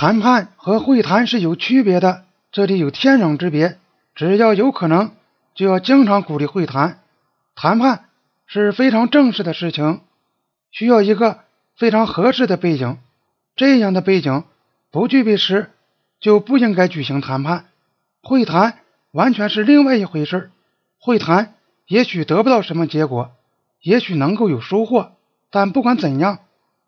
谈判和会谈是有区别的，这里有天壤之别。只要有可能，就要经常鼓励会谈。谈判是非常正式的事情，需要一个非常合适的背景。这样的背景不具备时，就不应该举行谈判。会谈完全是另外一回事。会谈也许得不到什么结果，也许能够有收获，但不管怎样，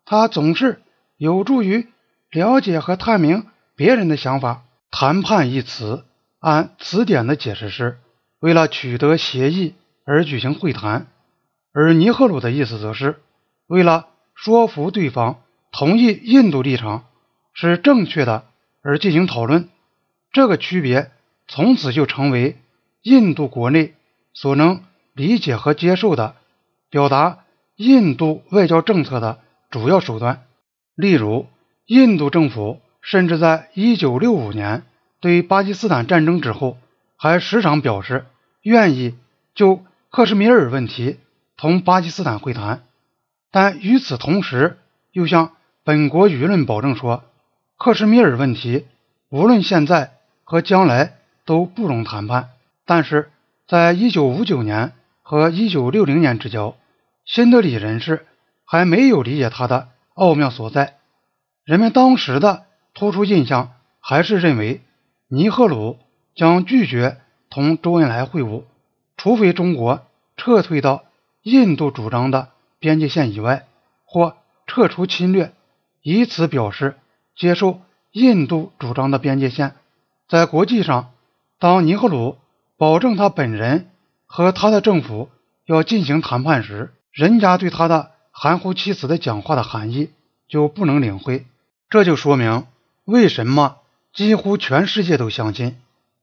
它总是有助于。了解和探明别人的想法。谈判一词，按词典的解释是，为了取得协议而举行会谈；而尼赫鲁的意思则是，为了说服对方同意印度立场是正确的而进行讨论。这个区别从此就成为印度国内所能理解和接受的表达印度外交政策的主要手段。例如。印度政府甚至在1965年对巴基斯坦战争之后，还时常表示愿意就克什米尔问题同巴基斯坦会谈，但与此同时又向本国舆论保证说，克什米尔问题无论现在和将来都不容谈判。但是在1959年和1960年之交，新德里人士还没有理解它的奥妙所在。人们当时的突出印象还是认为尼赫鲁将拒绝同周恩来会晤，除非中国撤退到印度主张的边界线以外，或撤出侵略，以此表示接受印度主张的边界线。在国际上，当尼赫鲁保证他本人和他的政府要进行谈判时，人家对他的含糊其辞的讲话的含义就不能领会。这就说明为什么几乎全世界都相信，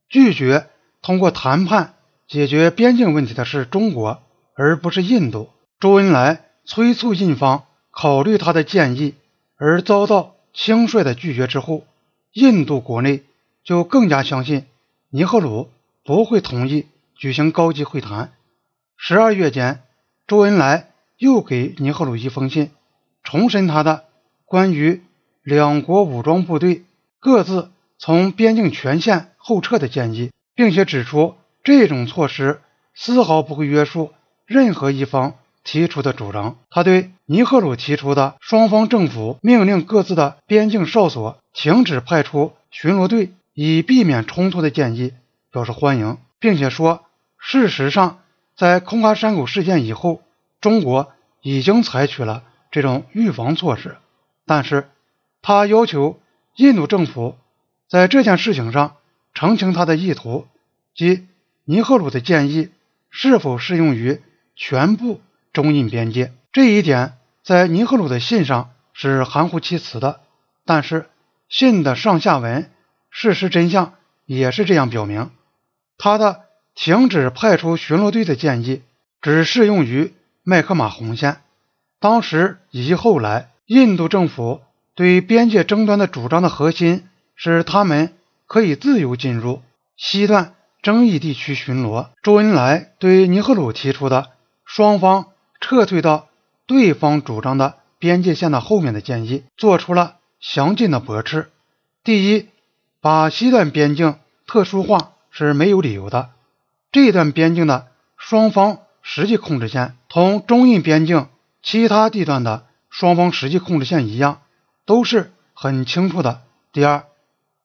拒绝通过谈判解决边境问题的是中国，而不是印度。周恩来催促印方考虑他的建议，而遭到轻率的拒绝之后，印度国内就更加相信尼赫鲁不会同意举行高级会谈。十二月间，周恩来又给尼赫鲁一封信，重申他的关于。两国武装部队各自从边境全线后撤的建议，并且指出这种措施丝毫不会约束任何一方提出的主张。他对尼赫鲁提出的双方政府命令各自的边境哨所停止派出巡逻队以避免冲突的建议表示欢迎，并且说，事实上，在空卡山口事件以后，中国已经采取了这种预防措施，但是。他要求印度政府在这件事情上澄清他的意图，即尼赫鲁的建议是否适用于全部中印边界。这一点在尼赫鲁的信上是含糊其辞的，但是信的上下文事实真相也是这样表明。他的停止派出巡逻队的建议只适用于麦克马洪线。当时以及后来，印度政府。对边界争端的主张的核心是，他们可以自由进入西段争议地区巡逻。周恩来对尼赫鲁提出的双方撤退到对方主张的边界线的后面的建议，做出了详尽的驳斥。第一，把西段边境特殊化是没有理由的。这段边境的双方实际控制线同中印边境其他地段的双方实际控制线一样。都是很清楚的。第二，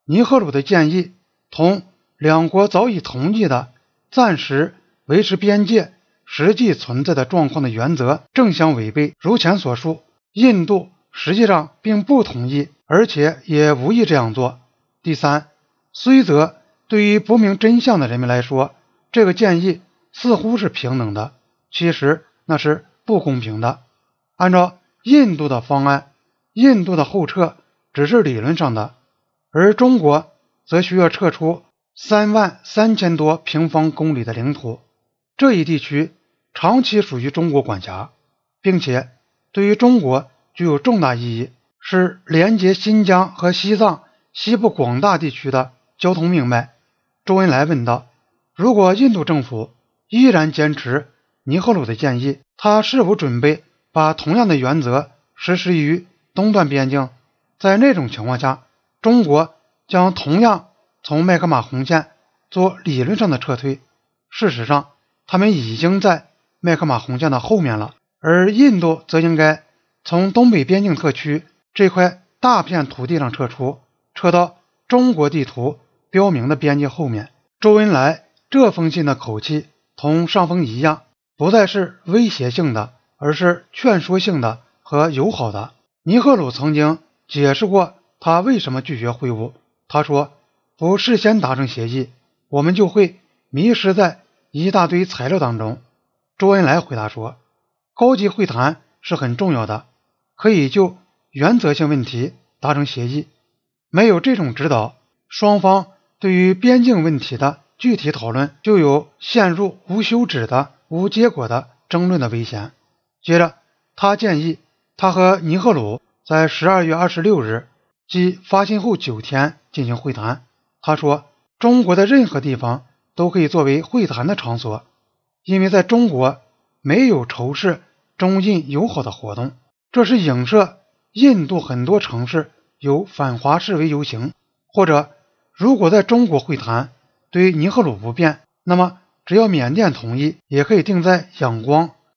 尼赫鲁的建议同两国早已同意的暂时维持边界实际存在的状况的原则正相违背。如前所述，印度实际上并不同意，而且也无意这样做。第三，虽则对于不明真相的人们来说，这个建议似乎是平等的，其实那是不公平的。按照印度的方案。印度的后撤只是理论上的，而中国则需要撤出三万三千多平方公里的领土。这一地区长期属于中国管辖，并且对于中国具有重大意义，是连接新疆和西藏西部广大地区的交通命脉。周恩来问道：“如果印度政府依然坚持尼赫鲁的建议，他是否准备把同样的原则实施于？”东段边境，在那种情况下，中国将同样从麦克马洪线做理论上的撤退。事实上，他们已经在麦克马洪线的后面了，而印度则应该从东北边境特区这块大片土地上撤出，撤到中国地图标明的边界后面。周恩来这封信的口气同上封一样，不再是威胁性的，而是劝说性的和友好的。尼赫鲁曾经解释过他为什么拒绝会晤，他说：“不事先达成协议，我们就会迷失在一大堆材料当中。”周恩来回答说：“高级会谈是很重要的，可以就原则性问题达成协议。没有这种指导，双方对于边境问题的具体讨论就有陷入无休止的无结果的争论的危险。”接着，他建议。他和尼赫鲁在十二月二十六日，即发信后九天进行会谈。他说：“中国的任何地方都可以作为会谈的场所，因为在中国没有仇视中印友好的活动。这是影射印度很多城市有反华示威游行，或者如果在中国会谈对尼赫鲁不便，那么只要缅甸同意，也可以定在仰光